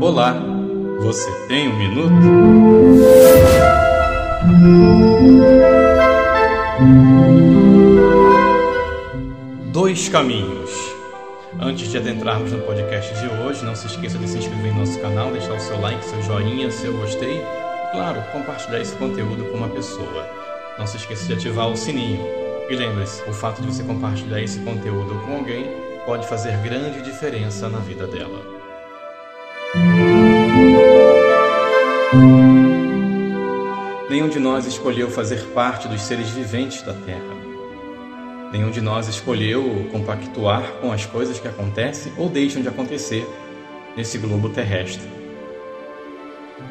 Olá, você tem um minuto? Dois caminhos. Antes de adentrarmos no podcast de hoje, não se esqueça de se inscrever em nosso canal, deixar o seu like, seu joinha, seu gostei claro, compartilhar esse conteúdo com uma pessoa. Não se esqueça de ativar o sininho. E lembre-se, o fato de você compartilhar esse conteúdo com alguém pode fazer grande diferença na vida dela. Nenhum de nós escolheu fazer parte dos seres viventes da Terra. Nenhum de nós escolheu compactuar com as coisas que acontecem ou deixam de acontecer nesse globo terrestre.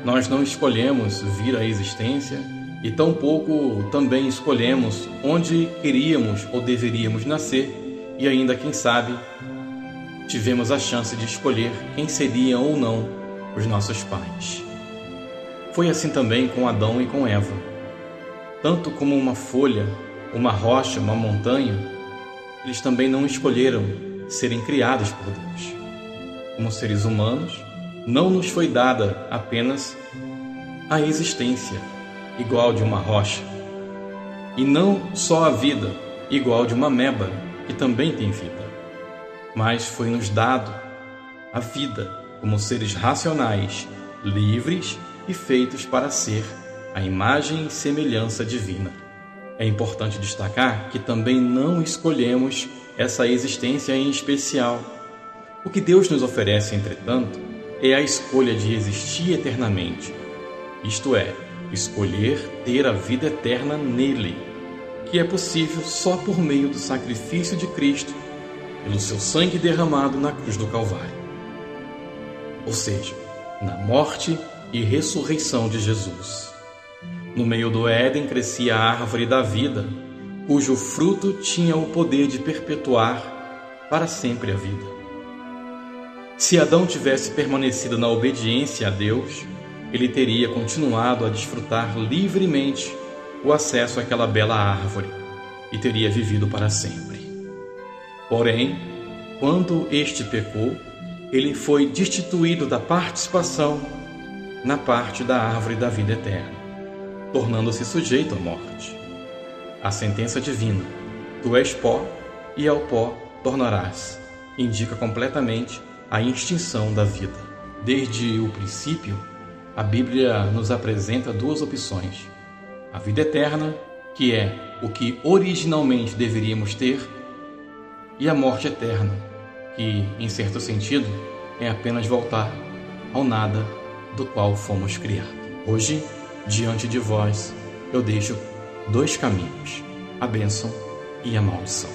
Nós não escolhemos vir à existência e tampouco também escolhemos onde queríamos ou deveríamos nascer e ainda, quem sabe, tivemos a chance de escolher quem seriam ou não os nossos pais. Foi assim também com Adão e com Eva. Tanto como uma folha, uma rocha, uma montanha, eles também não escolheram serem criados por Deus. Como seres humanos, não nos foi dada apenas a existência igual de uma rocha, e não só a vida igual de uma meba que também tem vida, mas foi-nos dado a vida como seres racionais, livres e feitos para ser a imagem e semelhança divina. É importante destacar que também não escolhemos essa existência em especial. O que Deus nos oferece, entretanto, é a escolha de existir eternamente, isto é, escolher ter a vida eterna nele que é possível só por meio do sacrifício de Cristo, pelo seu sangue derramado na cruz do Calvário. Ou seja, na morte e ressurreição de Jesus. No meio do Éden crescia a árvore da vida, cujo fruto tinha o poder de perpetuar para sempre a vida. Se Adão tivesse permanecido na obediência a Deus, ele teria continuado a desfrutar livremente o acesso àquela bela árvore e teria vivido para sempre. Porém, quando este pecou, ele foi destituído da participação na parte da árvore da vida eterna, tornando-se sujeito à morte. A sentença divina, tu és pó e ao pó tornarás, indica completamente a extinção da vida. Desde o princípio, a Bíblia nos apresenta duas opções a vida eterna, que é o que originalmente deveríamos ter, e a morte eterna, que, em certo sentido, é apenas voltar ao nada do qual fomos criados. Hoje, diante de vós, eu deixo dois caminhos: a bênção e a maldição.